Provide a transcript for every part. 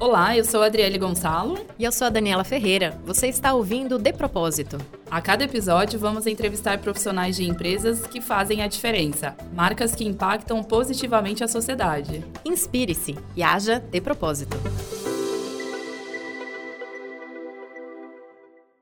Olá, eu sou a Adriele Gonçalo. E eu sou a Daniela Ferreira. Você está ouvindo De Propósito. A cada episódio, vamos entrevistar profissionais de empresas que fazem a diferença, marcas que impactam positivamente a sociedade. Inspire-se e haja de propósito.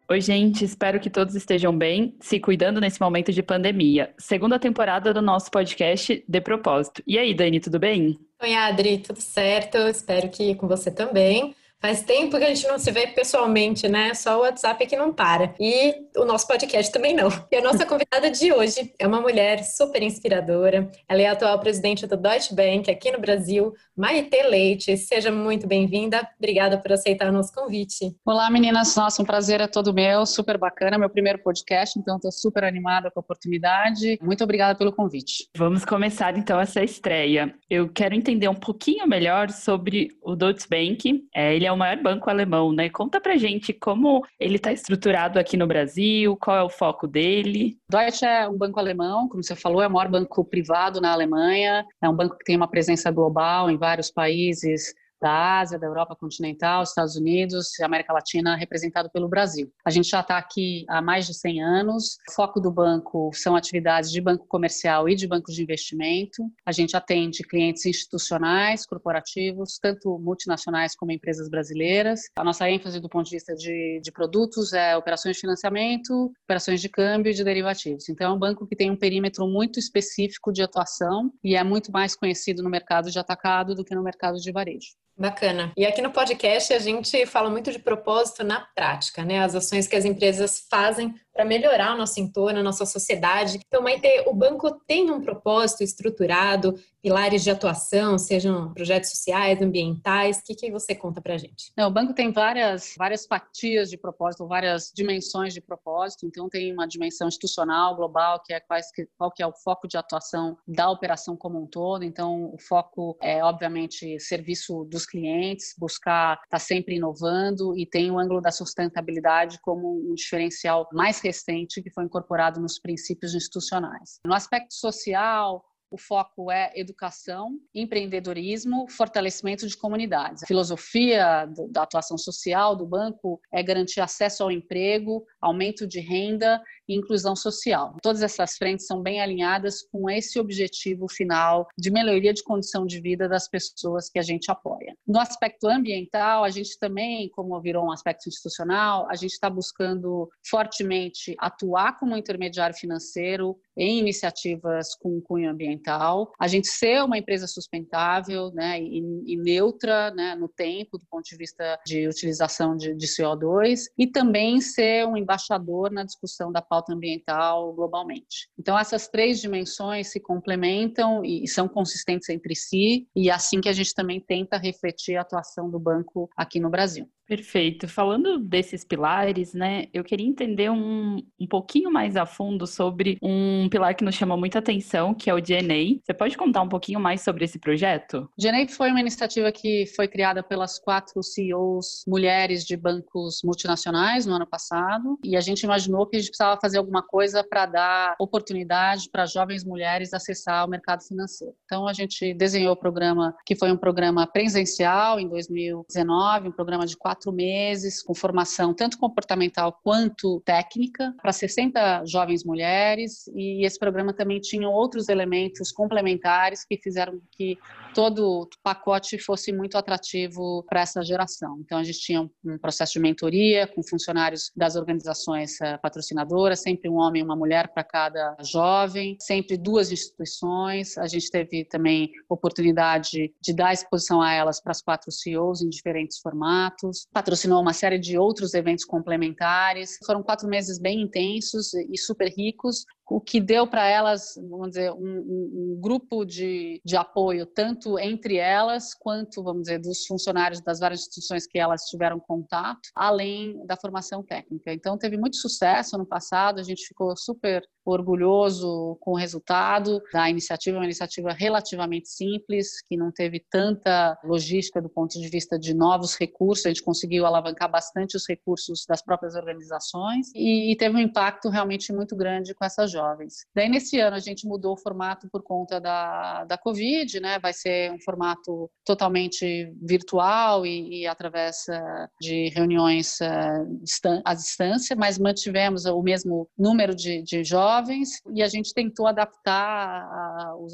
Oi, gente, espero que todos estejam bem, se cuidando nesse momento de pandemia. Segunda temporada do nosso podcast De Propósito. E aí, Dani, tudo bem? Oi, Adri, tudo certo? Espero que com você também. Faz tempo que a gente não se vê pessoalmente, né? Só o WhatsApp que não para. E o nosso podcast também não. E a nossa convidada de hoje é uma mulher super inspiradora. Ela é a atual presidente do Deutsche Bank aqui no Brasil, Maite Leite. Seja muito bem-vinda. Obrigada por aceitar o nosso convite. Olá, meninas. Nossa, um prazer é todo meu. Super bacana. Meu primeiro podcast, então estou super animada com a oportunidade. Muito obrigada pelo convite. Vamos começar então essa estreia. Eu quero entender um pouquinho melhor sobre o Deutsche Bank. É, ele é o maior banco alemão, né? Conta pra gente como ele está estruturado aqui no Brasil, qual é o foco dele. Deutsche é um banco alemão, como você falou, é o maior banco privado na Alemanha, é um banco que tem uma presença global em vários países da Ásia, da Europa continental, Estados Unidos e América Latina, representado pelo Brasil. A gente já está aqui há mais de 100 anos. O foco do banco são atividades de banco comercial e de banco de investimento. A gente atende clientes institucionais, corporativos, tanto multinacionais como empresas brasileiras. A nossa ênfase do ponto de vista de, de produtos é operações de financiamento, operações de câmbio e de derivativos. Então, é um banco que tem um perímetro muito específico de atuação e é muito mais conhecido no mercado de atacado do que no mercado de varejo. Bacana. E aqui no podcast a gente fala muito de propósito na prática, né? As ações que as empresas fazem para melhorar o nosso entorno, a nossa sociedade. Então, Maite, o banco tem um propósito estruturado, pilares de atuação, sejam projetos sociais, ambientais. O que, que você conta para a gente? Não, o banco tem várias, várias fatias de propósito, várias dimensões de propósito. Então, tem uma dimensão institucional, global, que é quais, qual que é o foco de atuação da operação como um todo. Então, o foco é, obviamente, serviço dos clientes, buscar estar tá sempre inovando e tem o ângulo da sustentabilidade como um diferencial mais recente que foi incorporado nos princípios institucionais. No aspecto social, o foco é educação, empreendedorismo, fortalecimento de comunidades. A filosofia da atuação social do banco é garantir acesso ao emprego, aumento de renda e inclusão social. Todas essas frentes são bem alinhadas com esse objetivo final de melhoria de condição de vida das pessoas que a gente apoia. No aspecto ambiental, a gente também, como virou um aspecto institucional, a gente está buscando fortemente atuar como intermediário financeiro em iniciativas com cunho ambiental, a gente ser uma empresa sustentável né, e, e neutra né, no tempo, do ponto de vista de utilização de, de CO2, e também ser um embaixador na discussão da pauta ambiental globalmente. Então, essas três dimensões se complementam e são consistentes entre si, e é assim que a gente também tenta refletir a atuação do banco aqui no Brasil. Perfeito. Falando desses pilares, né, eu queria entender um, um pouquinho mais a fundo sobre um pilar que nos chama muita atenção, que é o DNA. Você pode contar um pouquinho mais sobre esse projeto? DNA foi uma iniciativa que foi criada pelas quatro CEOs mulheres de bancos multinacionais no ano passado, e a gente imaginou que a gente precisava fazer alguma coisa para dar oportunidade para jovens mulheres acessar o mercado financeiro. Então, a gente desenhou o programa, que foi um programa presencial em 2019, um programa de quatro quatro meses, com formação tanto comportamental quanto técnica, para 60 jovens mulheres, e esse programa também tinha outros elementos complementares que fizeram que todo o pacote fosse muito atrativo para essa geração. Então, a gente tinha um processo de mentoria com funcionários das organizações eh, patrocinadoras, sempre um homem e uma mulher para cada jovem, sempre duas instituições. A gente teve também oportunidade de dar exposição a elas para as quatro CEOs em diferentes formatos. Patrocinou uma série de outros eventos complementares. Foram quatro meses bem intensos e super ricos, o que deu para elas, vamos dizer, um, um, um, grupo de, de apoio, tanto entre elas, quanto, vamos dizer, dos funcionários das várias instituições que elas tiveram contato, além da formação técnica. Então, teve muito sucesso no passado, a gente ficou super orgulhoso com o resultado da iniciativa, uma iniciativa relativamente simples, que não teve tanta logística do ponto de vista de novos recursos, a gente conseguiu alavancar bastante os recursos das próprias organizações e, e teve um impacto realmente muito grande com essa jovens. Daí, nesse ano, a gente mudou o formato por conta da, da Covid, né? Vai ser um formato totalmente virtual e, e através uh, de reuniões uh, à distância, mas mantivemos o mesmo número de, de jovens e a gente tentou adaptar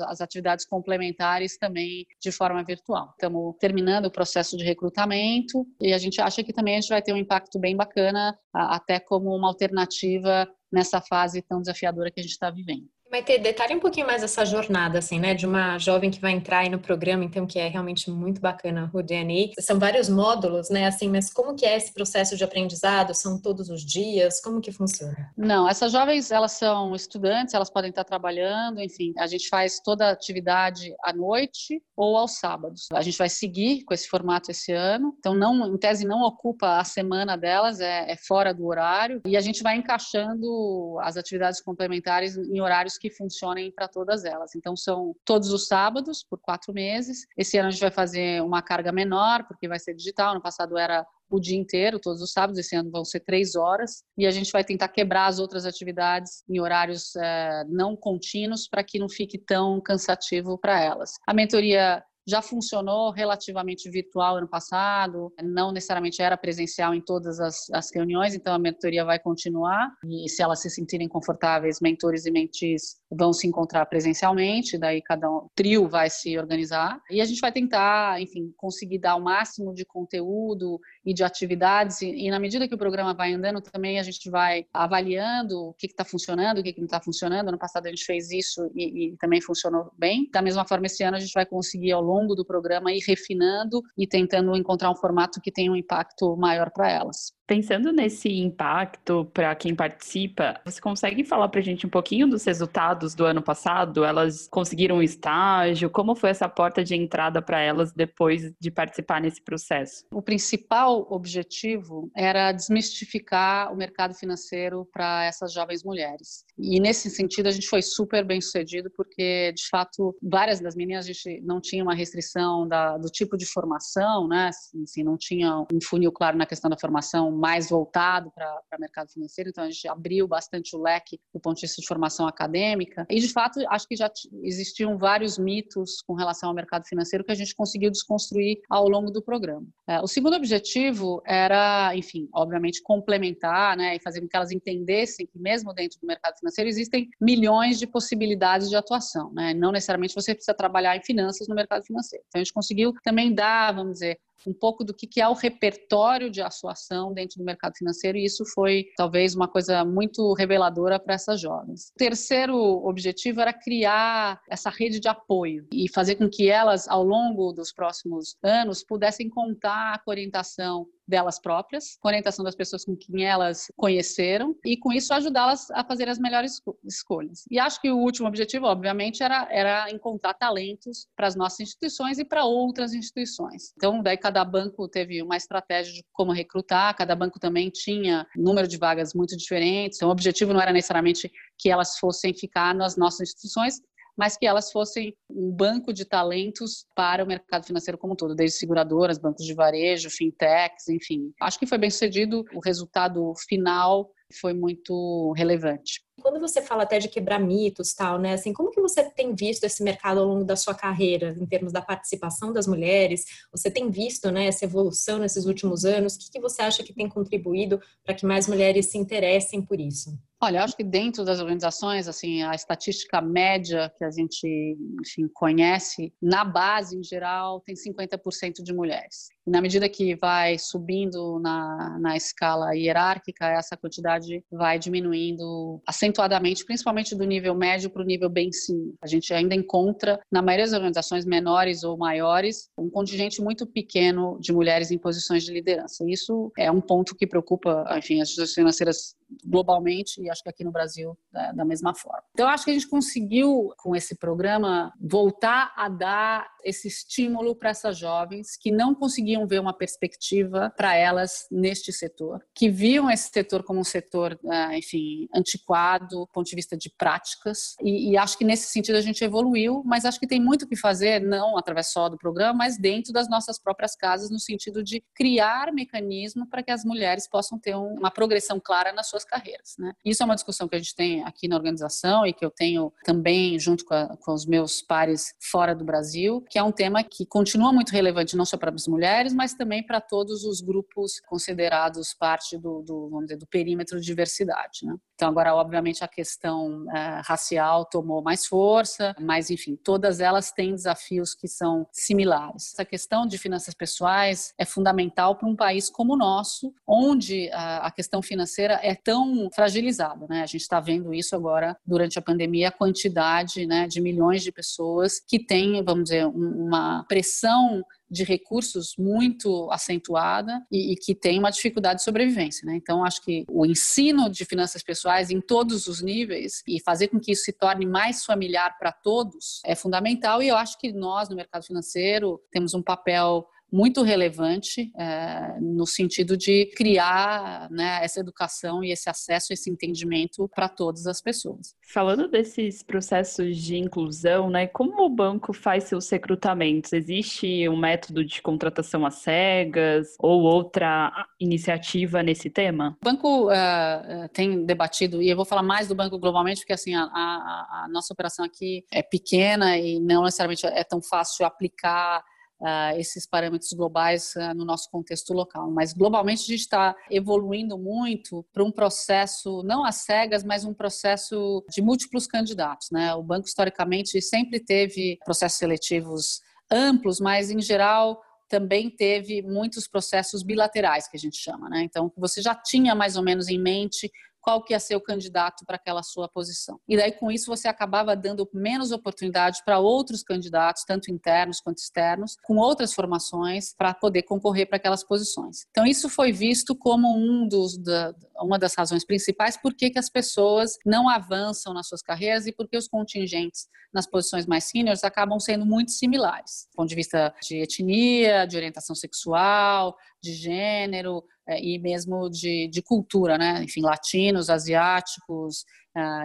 as atividades complementares também de forma virtual. Estamos terminando o processo de recrutamento e a gente acha que também a gente vai ter um impacto bem bacana, até como uma alternativa nessa fase tão desafiadora que a gente está vivendo. Vai ter detalhe um pouquinho mais essa jornada, assim, né? De uma jovem que vai entrar aí no programa, então, que é realmente muito bacana o DNA. São vários módulos, né? Assim, mas como que é esse processo de aprendizado? São todos os dias? Como que funciona? Não, essas jovens, elas são estudantes, elas podem estar trabalhando, enfim. A gente faz toda a atividade à noite ou aos sábados. A gente vai seguir com esse formato esse ano. Então, não, em tese, não ocupa a semana delas, é, é fora do horário. E a gente vai encaixando as atividades complementares em horários que funcionem para todas elas. Então, são todos os sábados, por quatro meses. Esse ano a gente vai fazer uma carga menor, porque vai ser digital. No passado era o dia inteiro, todos os sábados. Esse ano vão ser três horas. E a gente vai tentar quebrar as outras atividades em horários é, não contínuos para que não fique tão cansativo para elas. A mentoria já funcionou relativamente virtual ano passado, não necessariamente era presencial em todas as, as, reuniões, então a mentoria vai continuar. E se elas se sentirem confortáveis, mentores e mentis vão se encontrar presencialmente, daí cada um, trio vai se organizar. E a gente vai tentar, enfim, conseguir dar o máximo de conteúdo e de atividades, e, e na medida que o programa vai andando, também a gente vai avaliando o que está funcionando, o que, que não está funcionando. Ano passado a gente fez isso e, e também funcionou bem. Da mesma forma, esse ano a gente vai conseguir, ao longo do programa, ir refinando e tentando encontrar um formato que tenha um impacto maior para elas. Pensando nesse impacto para quem participa, você consegue falar para a gente um pouquinho dos resultados do ano passado? Elas conseguiram um estágio? Como foi essa porta de entrada para elas depois de participar nesse processo? O principal objetivo era desmistificar o mercado financeiro para essas jovens mulheres. E nesse sentido a gente foi super bem sucedido porque, de fato, várias das meninas a gente não tinha uma restrição da, do tipo de formação, né? Assim, não tinha um funil claro na questão da formação mais voltado para o mercado financeiro, então a gente abriu bastante o leque do ponto de vista de formação acadêmica. E, de fato, acho que já existiam vários mitos com relação ao mercado financeiro que a gente conseguiu desconstruir ao longo do programa. É, o segundo objetivo era, enfim, obviamente, complementar né, e fazer com que elas entendessem que, mesmo dentro do mercado financeiro, existem milhões de possibilidades de atuação. Né? Não necessariamente você precisa trabalhar em finanças no mercado financeiro. Então, a gente conseguiu também dar, vamos dizer, um pouco do que é o repertório de atuação dentro do mercado financeiro, e isso foi talvez uma coisa muito reveladora para essas jovens. O terceiro objetivo era criar essa rede de apoio e fazer com que elas, ao longo dos próximos anos, pudessem contar com orientação delas próprias, com orientação das pessoas com quem elas conheceram e com isso ajudá-las a fazer as melhores escolhas. E acho que o último objetivo, obviamente, era, era encontrar talentos para as nossas instituições e para outras instituições. Então, daí cada banco teve uma estratégia de como recrutar, cada banco também tinha número de vagas muito diferentes. Então, o objetivo não era necessariamente que elas fossem ficar nas nossas instituições, mas que elas fossem um banco de talentos para o mercado financeiro como um todo, desde seguradoras, bancos de varejo, fintechs, enfim. Acho que foi bem sucedido, o resultado final foi muito relevante. Quando você fala até de quebrar mitos, tal, né? Assim, como que você tem visto esse mercado ao longo da sua carreira, em termos da participação das mulheres? Você tem visto, né, essa evolução nesses últimos anos? O que, que você acha que tem contribuído para que mais mulheres se interessem por isso? Olha, acho que dentro das organizações, assim, a estatística média que a gente, enfim, conhece, na base, em geral, tem 50% de mulheres. Na medida que vai subindo na, na escala hierárquica, essa quantidade vai diminuindo acentuadamente, principalmente do nível médio para o nível bem sim. A gente ainda encontra, na maioria das organizações menores ou maiores, um contingente muito pequeno de mulheres em posições de liderança. Isso é um ponto que preocupa, enfim, as instituições financeiras globalmente e acho que aqui no Brasil da, mesma forma. Então, acho que a gente conseguiu, com esse programa, voltar a dar esse estímulo para essas jovens que não conseguiam ver uma perspectiva para elas neste setor, que viam esse setor como um setor, ah, enfim, antiquado, do ponto de vista de práticas. E, e acho que nesse sentido a gente evoluiu, mas acho que tem muito o que fazer, não através só do programa, mas dentro das nossas próprias casas, no sentido de criar mecanismo para que as mulheres possam ter uma progressão clara nas suas carreiras. Né? Isso é uma discussão que a gente tem aqui na organização e que eu tenho também junto com, a, com os meus pares fora do Brasil, que é um tema que continua muito relevante não só para as mulheres, mas também para todos os grupos considerados parte do, do, vamos dizer, do perímetro de diversidade. Né? Então, agora, obviamente, a questão é, racial tomou mais força, mas, enfim, todas elas têm desafios que são similares. Essa questão de finanças pessoais é fundamental para um país como o nosso, onde a, a questão financeira é tão fragilizada. Né? A gente está vendo isso agora durante a pandemia, a quantidade né, de milhões de pessoas que têm, vamos dizer, uma pressão de recursos muito acentuada e, e, que tem uma dificuldade de sobrevivência. Né? Então, acho que o ensino de finanças pessoais em todos os níveis e fazer com que isso se torne mais familiar para todos é fundamental. E eu acho que nós, no mercado financeiro, temos um papel muito relevante é, no sentido de criar né, essa educação e esse acesso, esse entendimento para todas as pessoas. Falando desses processos de inclusão, né, como o banco faz seus recrutamentos? Existe um método de contratação às cegas ou outra iniciativa nesse tema? O banco uh, tem debatido, e eu vou falar mais do banco globalmente, porque assim a, a, a nossa operação aqui é pequena e não necessariamente é tão fácil aplicar uh, esses parâmetros globais uh, no nosso contexto local. Mas globalmente a gente está evoluindo muito para um processo, não às cegas, mas um processo de múltiplos candidatos. Né? O banco historicamente sempre teve processos seletivos amplos, mas em geral também teve muitos processos bilaterais que a gente chama, né? Então você já tinha mais ou menos em mente qual que ia ser o candidato para aquela sua posição. E daí com isso você acabava dando menos oportunidade para outros candidatos, tanto internos quanto externos, com outras formações para poder concorrer para aquelas posições. Então isso foi visto como um dos da, uma das razões principais por que, as pessoas não avançam nas suas carreiras e por que os contingentes nas posições mais seniors acabam sendo muito similares, do ponto de vista de etnia, de orientação sexual, de gênero, é, e mesmo de, de cultura, né? Enfim, latinos, asiáticos,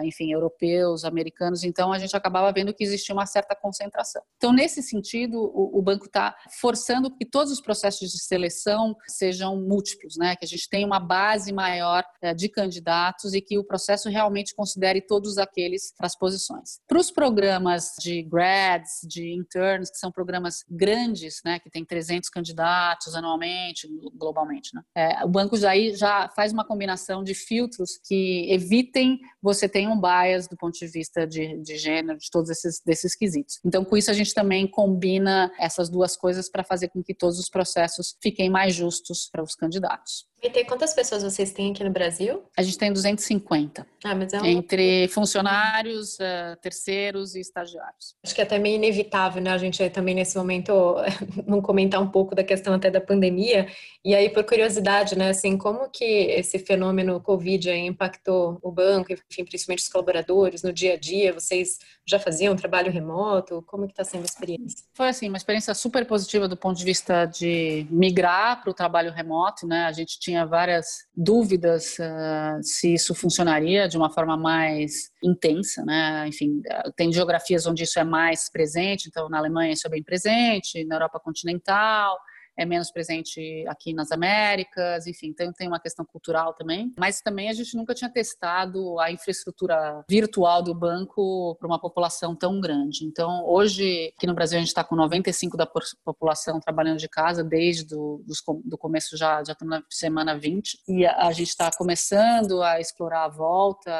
enfim, europeus, americanos, então a gente acabava vendo que existia uma certa concentração. Então, nesse sentido, o, o banco está forçando que todos os processos de seleção sejam múltiplos, né? que a gente tenha uma base maior eh, de candidatos e que o processo realmente considere todos aqueles para as posições. Para os programas de grads, de interns, que são programas grandes, né? que tem 300 candidatos anualmente, globalmente, né? É, o banco já, já faz uma combinação de filtros que evitem você você tem um bias do ponto de vista de, de gênero, de todos esses desses quesitos. Então, com isso, a gente também combina essas duas coisas para fazer com que todos os processos fiquem mais justos para os candidatos. E quantas pessoas vocês têm aqui no Brasil? A gente tem 250. Ah, mas é um... Entre funcionários, uh, terceiros e estagiários. Acho que é até meio inevitável, né? A gente também nesse momento não comentar um pouco da questão até da pandemia. E aí, por curiosidade, né? Assim, como que esse fenômeno Covid impactou o banco, enfim, principalmente os colaboradores no dia a dia? Vocês já faziam trabalho remoto? Como que está sendo a experiência? Foi assim, uma experiência super positiva do ponto de vista de migrar para o trabalho remoto, né? A gente tinha várias dúvidas uh, se isso funcionaria de uma forma mais intensa, né? Enfim, tem geografias onde isso é mais presente, então na Alemanha isso é bem presente, na Europa continental, é menos presente aqui nas Américas, enfim, então tem uma questão cultural também. Mas também a gente nunca tinha testado a infraestrutura virtual do banco para uma população tão grande. Então, hoje, aqui no Brasil, a gente está com 95% da população trabalhando de casa, desde o do começo, já, já estamos na semana 20, e a, a gente está começando a explorar a volta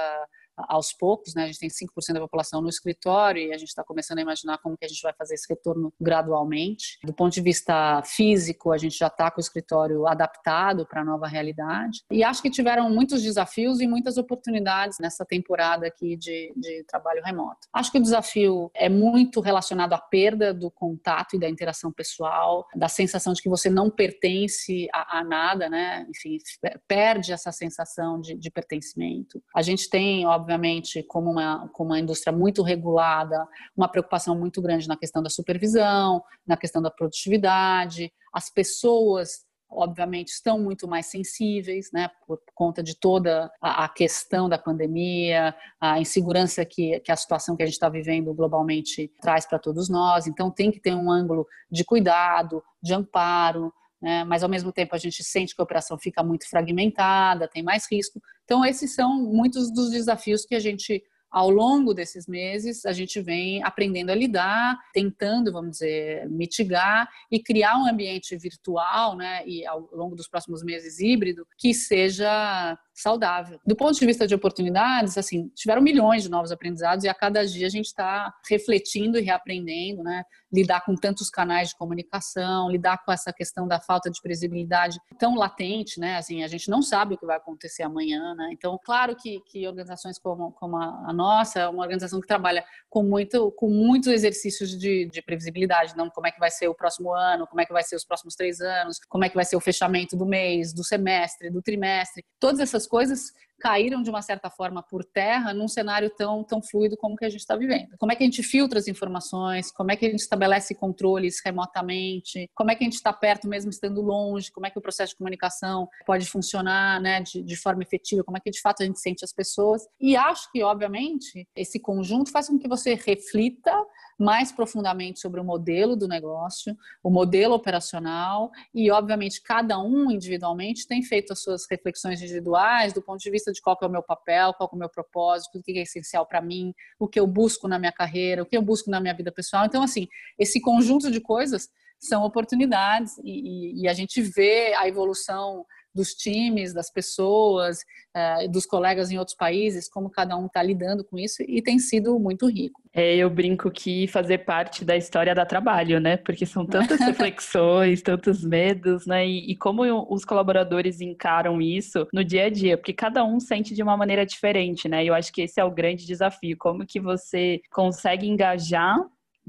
aos poucos, né? A gente tem 5% da população no escritório e a gente está começando a imaginar como que a gente vai fazer esse retorno gradualmente. Do ponto de vista físico, a gente já está com o escritório adaptado para a nova realidade. E acho que tiveram muitos desafios e muitas oportunidades nessa temporada aqui de, de trabalho remoto. Acho que o desafio é muito relacionado à perda do contato e da interação pessoal, da sensação de que você não pertence a, a nada, né? Enfim, perde essa sensação de, de pertencimento. A gente tem, óbvio, obviamente, como uma, como uma indústria muito regulada, uma preocupação muito grande na questão da supervisão, na questão da produtividade. As pessoas, obviamente, estão muito mais sensíveis, né, por conta de toda a, questão da pandemia, a insegurança que, que a situação que a gente está vivendo globalmente traz para todos nós. Então, tem que ter um ângulo de cuidado, de amparo, né? mas ao mesmo tempo a gente sente que a operação fica muito fragmentada, tem mais risco. Então, esses são muitos dos desafios que a gente ao longo desses meses, a gente vem aprendendo a lidar, tentando, vamos dizer, mitigar e criar um ambiente virtual, né, e ao longo dos próximos meses híbrido, que seja saudável. Do ponto de vista de oportunidades, assim, tiveram milhões de novos aprendizados e a cada dia a gente está refletindo e reaprendendo, né? Lidar com tantos canais de comunicação, lidar com essa questão da falta de previsibilidade tão latente, né? Assim, a gente não sabe o que vai acontecer amanhã, né? Então, claro que, que organizações como, como a, a nossa, uma organização que trabalha com muito, com muitos exercícios de, de previsibilidade, não como é que vai ser o próximo ano, como é que vai ser os próximos três anos, como é que vai ser o fechamento do mês, do semestre, do trimestre, todas essas coisas caíram de uma certa forma por terra num cenário tão, tão fluido como que a gente está vivendo. Como é que a gente filtra as informações? Como é que a gente estabelece controles remotamente? Como é que a gente está perto mesmo estando longe? Como é que o processo de comunicação pode funcionar né, de, de forma efetiva? Como é que de fato a gente sente as pessoas? E acho que, obviamente, esse conjunto faz com que você reflita mais profundamente sobre o modelo do negócio, o modelo operacional e, obviamente, cada um individualmente tem feito as suas reflexões individuais do ponto de vista de qual é o meu papel, qual é o meu propósito, o que é essencial para mim, o que eu busco na minha carreira, o que eu busco na minha vida pessoal. Então, assim, esse conjunto de coisas são oportunidades e, e, e a gente vê a evolução dos times, das pessoas, uh, dos colegas em outros países, como cada um está lidando com isso e tem sido muito rico. É, eu brinco que fazer parte da história dá trabalho, né? Porque são tantas reflexões, tantos medos, né? E, e como os colaboradores encaram isso no dia a dia, porque cada um sente de uma maneira diferente, né? E eu acho que esse é o grande desafio, como que você consegue engajar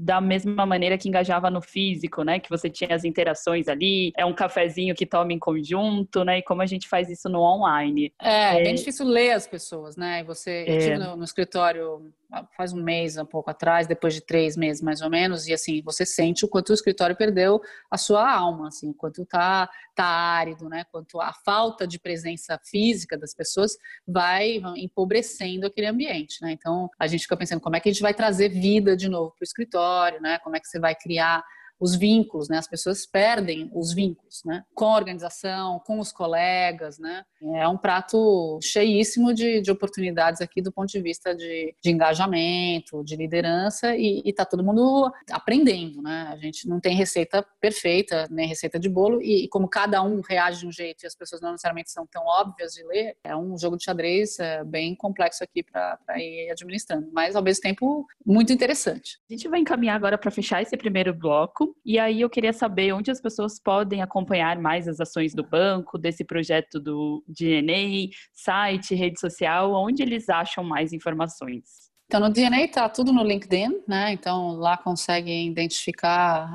da mesma maneira que engajava no físico, né? Que você tinha as interações ali, é um cafezinho que toma em conjunto, né? E como a gente faz isso no online. É, é bem difícil ler as pessoas, né? E você, é... eu estive no, no escritório faz um mês, um pouco atrás, depois de três meses mais ou menos, e assim, você sente o quanto o escritório perdeu a sua alma, assim, o quanto tá, tá árido, né, quanto a falta de presença física das pessoas vai empobrecendo aquele ambiente, né, então a gente fica pensando como é que a gente vai trazer vida de novo para o escritório, né, como é que você vai criar os vínculos, né? As pessoas perdem os vínculos, né? Com a organização, com os colegas, né? É um prato cheíssimo de, de oportunidades aqui do ponto de vista de, de engajamento, de liderança e está todo mundo aprendendo, né? A gente não tem receita perfeita, nem receita de bolo e, e, como cada um reage de um jeito e as pessoas não necessariamente são tão óbvias de ler, é um jogo de xadrez é, bem complexo aqui para ir administrando, mas ao mesmo tempo muito interessante. A gente vai encaminhar agora para fechar esse primeiro bloco e aí eu queria saber onde as pessoas podem acompanhar mais as ações do banco, desse projeto do DNA, site, rede social, onde eles acham mais informações. Então, no DNA está tudo no LinkedIn, né? Então, lá conseguem identificar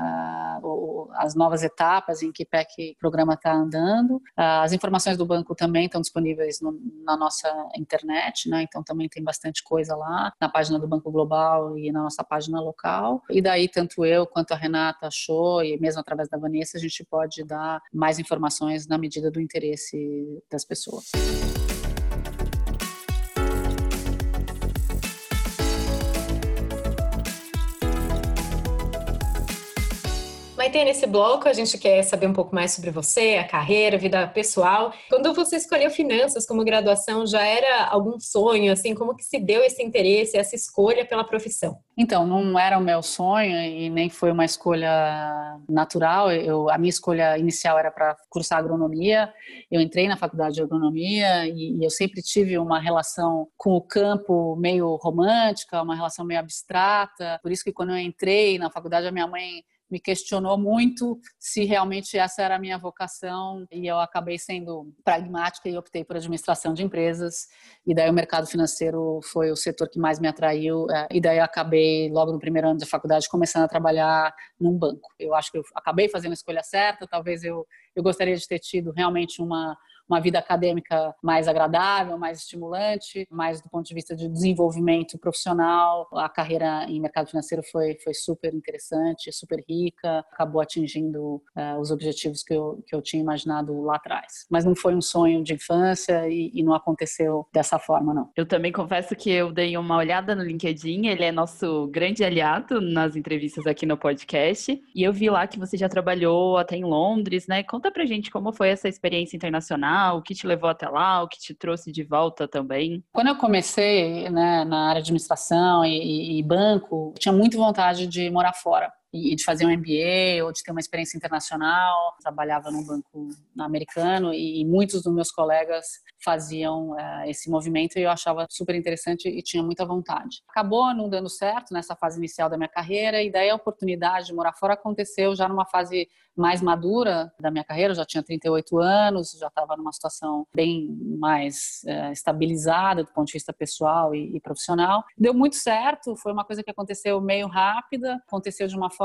uh, as novas etapas em que pé que o programa está andando. Uh, as informações do banco também estão disponíveis no, na nossa internet, né? Então, também tem bastante coisa lá, na página do Banco Global e na nossa página local. E daí, tanto eu quanto a Renata achou, e mesmo através da Vanessa, a gente pode dar mais informações na medida do interesse das pessoas. Maite, nesse bloco a gente quer saber um pouco mais sobre você, a carreira, a vida pessoal. Quando você escolheu finanças como graduação, já era algum sonho, assim, como que se deu esse interesse, essa escolha pela profissão? Então, não era o meu sonho e nem foi uma escolha natural. Eu, a minha escolha inicial era para cursar agronomia. Eu entrei na faculdade de agronomia e, e eu sempre tive uma relação com o campo meio romântica, uma relação meio abstrata. Por isso que quando eu entrei na faculdade, a minha mãe me questionou muito se realmente essa era a minha vocação e eu acabei sendo pragmática e optei por administração de empresas e daí o mercado financeiro foi o setor que mais me atraiu é, e daí eu acabei logo no primeiro ano da faculdade começando a trabalhar num banco. Eu acho que eu acabei fazendo a escolha certa, talvez eu eu gostaria de ter tido realmente uma uma vida acadêmica mais agradável, mais estimulante, mais do ponto de vista de desenvolvimento profissional. A carreira em mercado financeiro foi, foi super interessante, super rica, acabou atingindo uh, os objetivos que eu, que eu tinha imaginado lá atrás. Mas não foi um sonho de infância e, e não aconteceu dessa forma, não. Eu também confesso que eu dei uma olhada no LinkedIn, ele é nosso grande aliado nas entrevistas aqui no podcast, e eu vi lá que você já trabalhou até em Londres, né? Conta pra gente como foi essa experiência internacional O que te levou até lá? O que te trouxe de volta também? Quando eu comecei né, na área de administração e, e banco, tinha muito vontade de morar fora e de fazer um MBA ou de ter uma experiência internacional. Trabalhava num banco americano e muitos dos meus colegas faziam uh, esse movimento e eu achava super interessante e tinha muita vontade. Acabou não dando certo nessa fase inicial da minha carreira e daí a oportunidade de morar fora aconteceu já numa fase mais madura da minha carreira, eu já tinha 38 anos, já estava numa situação bem mais uh, estabilizada do ponto de vista pessoal e, e profissional. Deu muito certo, foi uma coisa que aconteceu meio rápida, aconteceu de uma forma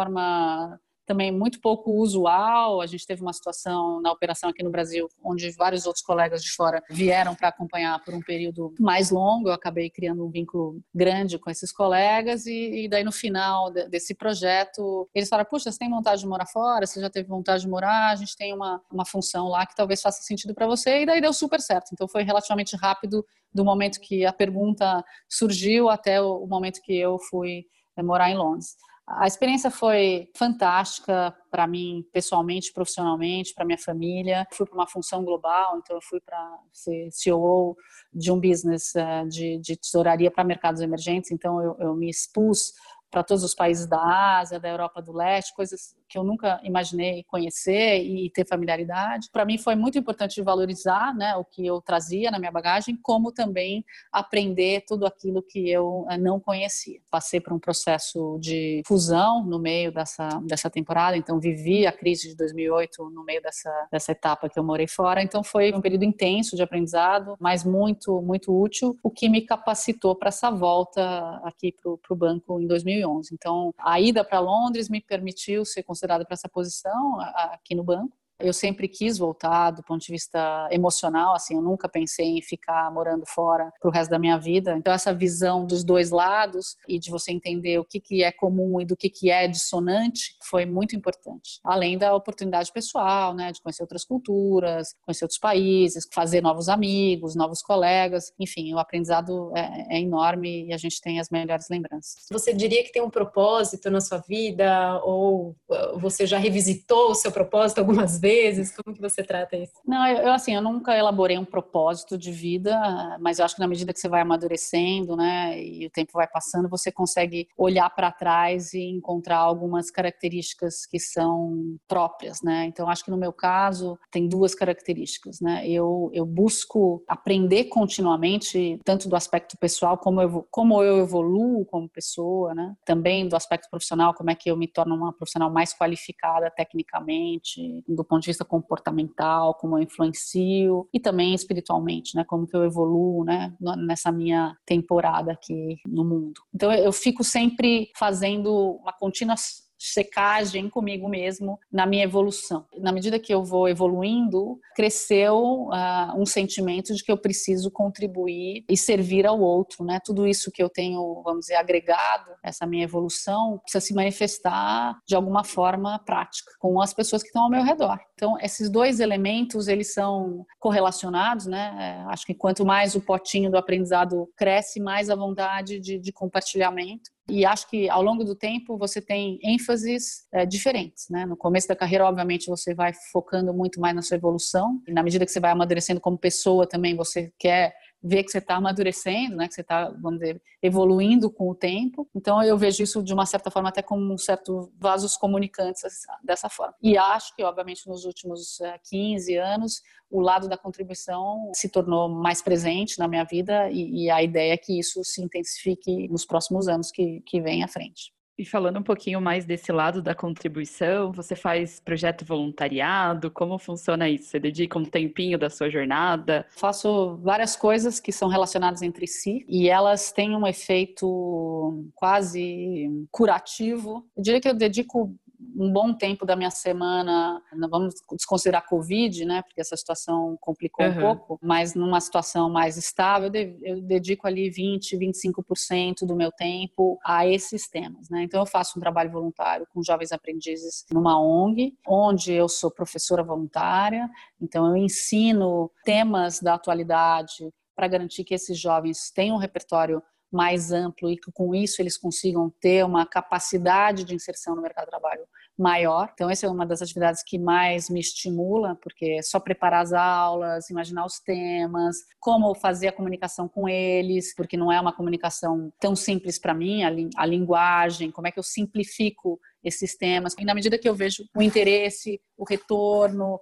também muito pouco usual. A gente teve uma situação na operação aqui no Brasil, onde vários outros colegas de fora vieram para acompanhar por um período mais longo. Eu acabei criando um vínculo grande com esses colegas e, e daí no final desse projeto eles falaram: puxa, você tem vontade de morar fora? Você já teve vontade de morar? A gente tem uma, uma função lá que talvez faça sentido para você. E daí deu super certo. Então foi relativamente rápido do momento que a pergunta surgiu até o, o momento que eu fui é, morar em Londres. A experiência foi fantástica para mim, pessoalmente, profissionalmente, para minha família. Fui para uma função global, então eu fui para ser CEO de um business uh, de, de tesouraria para mercados emergentes, então eu, eu me expus para todos os países da Ásia, da Europa do Leste, coisas que eu nunca imaginei conhecer e ter familiaridade. Para mim foi muito importante valorizar né, o que eu trazia na minha bagagem, como também aprender tudo aquilo que eu eh, não conhecia. Passei por um processo de fusão no meio dessa, dessa temporada, então vivi a crise de 2008 no meio dessa, dessa etapa que eu morei fora, então foi um período intenso de aprendizado, mas muito, muito útil, o que me capacitou para essa volta aqui para o banco em 2011. Então, a ida para Londres me permitiu ser considerada para essa posição aqui no banco eu sempre quis voltar do ponto de vista emocional, assim, eu nunca pensei em ficar morando fora para o resto da minha vida. Então essa visão dos dois lados e de você entender o que, que é comum e do que, que é dissonante foi muito importante. Além da oportunidade pessoal, né, de conhecer outras culturas, conhecer outros países, fazer novos amigos, novos colegas, enfim, o aprendizado é, é enorme e a gente tem as melhores lembranças. Você diria que tem um propósito na sua vida ou uh, você já revisitou o seu propósito algumas vezes? Vezes? Como que você trata isso? Não, eu assim, eu nunca elaborei um propósito de vida, mas eu acho que na medida que você vai amadurecendo, né, e o tempo vai passando, você consegue olhar para trás e encontrar algumas características que são próprias, né? Então acho que no meu caso tem duas características, né? Eu eu busco aprender continuamente, tanto do aspecto pessoal como eu como eu evoluo como pessoa, né? Também do aspecto profissional, como é que eu me torno uma profissional mais qualificada tecnicamente, do ponto ponto de vista comportamental, como eu influencio e também espiritualmente, né, como que eu evoluo, né, nessa minha temporada aqui no mundo. Então eu fico sempre fazendo uma contínua checagem comigo mesmo na minha evolução. Na medida que eu vou evoluindo, cresceu uh, um sentimento de que eu preciso contribuir e servir ao outro, né? Tudo isso que eu tenho, vamos dizer, agregado, essa minha evolução, precisa se manifestar de alguma forma prática com as pessoas que estão ao meu redor. Então, esses dois elementos, eles são correlacionados, né? É, acho que quanto mais o potinho do aprendizado cresce, mais a vontade de, de compartilhamento. E acho que ao longo do tempo você tem ênfases é, diferentes, né? No começo da carreira, obviamente, você vai focando muito mais na sua evolução. E na medida que você vai amadurecendo como pessoa também, você quer ver que você está amadurecendo, né, que você está, vamos dizer, evoluindo com o tempo. Então, eu vejo isso de uma certa forma até como um certo vasos comunicantes dessa forma. E acho que, obviamente, nos últimos 15 eh, anos, o lado da contribuição se tornou mais presente na minha vida e, e a ideia é que isso se intensifique nos próximos anos que, que vem à frente. E falando um pouquinho mais desse lado da contribuição, você faz projeto voluntariado? Como funciona isso? Você dedica um tempinho da sua jornada? Faço várias coisas que são relacionadas entre si e elas têm um efeito quase curativo. Eu diria que eu dedico um bom tempo da minha semana, vamos desconsiderar Covid, né, porque essa situação complicou uhum. um pouco, mas numa situação mais estável, eu dedico ali 20, 25% do meu tempo a esses temas, né? Então eu faço um trabalho voluntário com jovens aprendizes numa ONG, onde eu sou professora voluntária, então eu ensino temas da atualidade para garantir que esses jovens tenham um repertório mais amplo e que com isso eles consigam ter uma capacidade de inserção no mercado de trabalho maior. Então, essa é uma das atividades que mais me estimula, porque é só preparar as aulas, imaginar os temas, como fazer a comunicação com eles, porque não é uma comunicação tão simples para mim, a, a linguagem, como é que eu simplifico esses temas. E na medida que eu vejo o interesse, o retorno,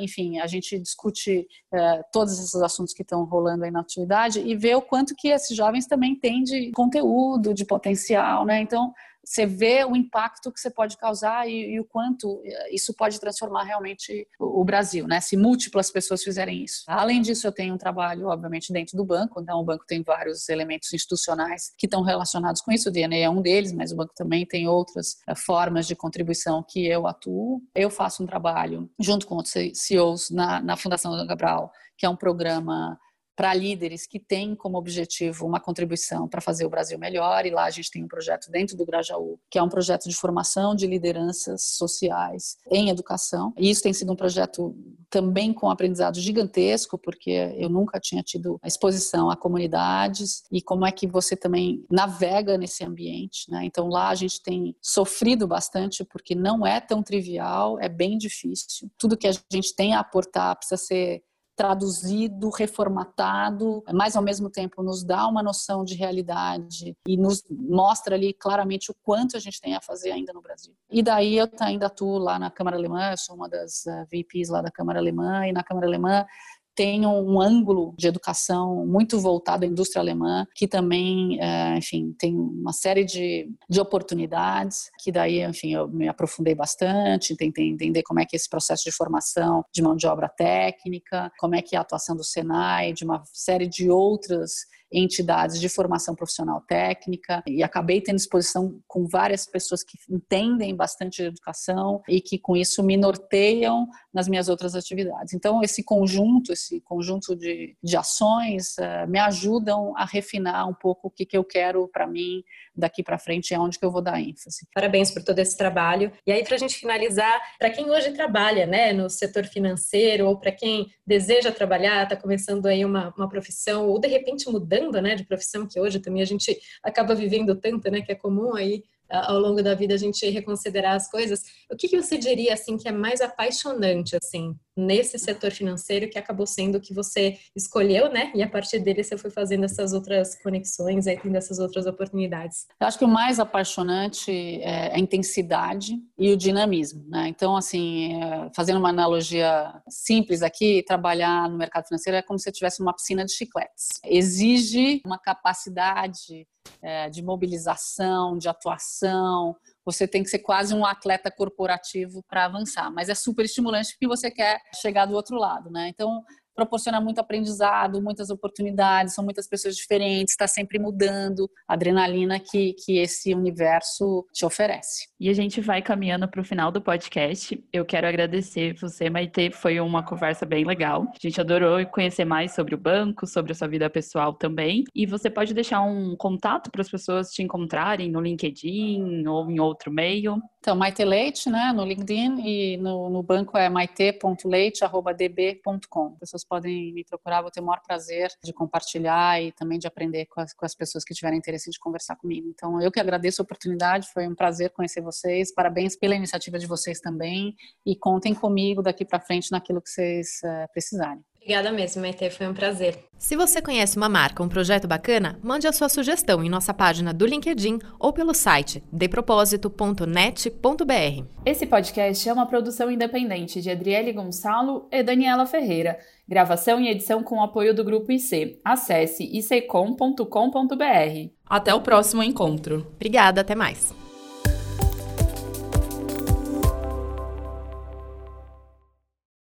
enfim, a gente discute uh, todos esses assuntos que estão rolando aí na atividade e vê o quanto que esses jovens também têm de conteúdo, de potencial, né? Então, você vê o impacto que você pode causar e, e, o quanto eh, isso pode transformar realmente o, Brasil, né? Se múltiplas pessoas fizerem isso. Além disso, eu tenho um trabalho, obviamente, dentro do banco, então o banco tem vários elementos institucionais que estão relacionados com isso, o DNA é um deles, mas o banco também tem outras uh, formas de contribuição que eu atuo. Eu faço um trabalho junto com outros CEOs na, na Fundação Dona Cabral, que é um programa para líderes que têm como objetivo uma contribuição para fazer o Brasil melhor. E lá a gente tem um projeto dentro do Grajaú, que é um projeto de formação de lideranças sociais em educação. E isso tem sido um projeto também com aprendizado gigantesco, porque eu nunca tinha tido exposição a comunidades e como é que você também navega nesse ambiente. Né? Então lá a gente tem sofrido bastante, porque não é tão trivial, é bem difícil. Tudo que a gente tem a aportar precisa ser traduzido, reformatado, mas ao mesmo tempo nos dá uma noção de realidade e nos mostra ali claramente o quanto a gente tem a fazer ainda no Brasil. E daí eu ainda atuo lá na Câmara Alemã, eu sou uma das eh, VPs lá da Câmara Alemã, e na Câmara Alemã tem um ângulo de educação muito voltado à indústria alemã, que também, é, enfim, tem uma série de, de oportunidades, que daí, enfim, eu me aprofundei bastante, tentei entender como é que é esse processo de formação de mão de obra técnica, como é que é a atuação do Senai, de uma série de outras entidades de formação profissional técnica e acabei tendo exposição com várias pessoas que entendem bastante de educação e que com isso me norteiam nas minhas outras atividades. Então esse conjunto, esse conjunto de, de ações uh, me ajudam a refinar um pouco o que, que eu quero para mim daqui para frente e aonde que eu vou dar ênfase. Parabéns por todo esse trabalho. E aí para a gente finalizar, para quem hoje trabalha, né, no setor financeiro ou para quem deseja trabalhar, está começando aí uma, uma profissão ou de repente mudando mudando, né, de profissão, que hoje também a gente acaba vivendo tanto, né, que é comum aí ao longo da vida a gente reconsiderar as coisas. O que, que você diria assim que é mais apaixonante assim nesse setor financeiro que acabou sendo o que você escolheu, né? E a partir dele você foi fazendo essas outras conexões, aí tendo essas outras oportunidades. Eu acho que o mais apaixonante é a intensidade e o dinamismo, né? Então, assim, é, fazendo uma analogia simples aqui, trabalhar no mercado financeiro é como se tivesse uma piscina de chicletes. Exige uma capacidade é, de mobilização, de atuação, você tem que ser quase um atleta corporativo para avançar, mas é super estimulante porque você quer chegar do outro lado, né? Então, proporciona muito aprendizado, muitas oportunidades, são muitas pessoas diferentes, está sempre mudando, a adrenalina que, que esse universo te oferece. E a gente vai caminhando para o final do podcast. Eu quero agradecer você, Maite, foi uma conversa bem legal. A gente adorou conhecer mais sobre o banco, sobre a sua vida pessoal também. E você pode deixar um contato para as pessoas te encontrarem no LinkedIn ou em outro meio? Então, Maite Leite, né, no LinkedIn e no, no banco é maite.leite.db.com. Pessoas podem me procurar, vou ter o maior prazer de compartilhar e também de aprender com as, com as pessoas que tiverem interesse de conversar comigo. Então, eu que agradeço a oportunidade, foi um prazer conhecer vocês, parabéns pela iniciativa de vocês também e contem comigo daqui para frente naquilo que vocês uh, precisarem. Obrigada mesmo, Maite, foi um prazer. Se você conhece uma marca, um projeto bacana, mande a sua sugestão em nossa página do LinkedIn ou pelo site depropósito.net.br. Esse podcast é uma produção independente de Adriele Gonçalo e Daniela Ferreira. Gravação e edição com apoio do Grupo IC. Acesse icom.com.br. Até o próximo encontro. Obrigada, até mais.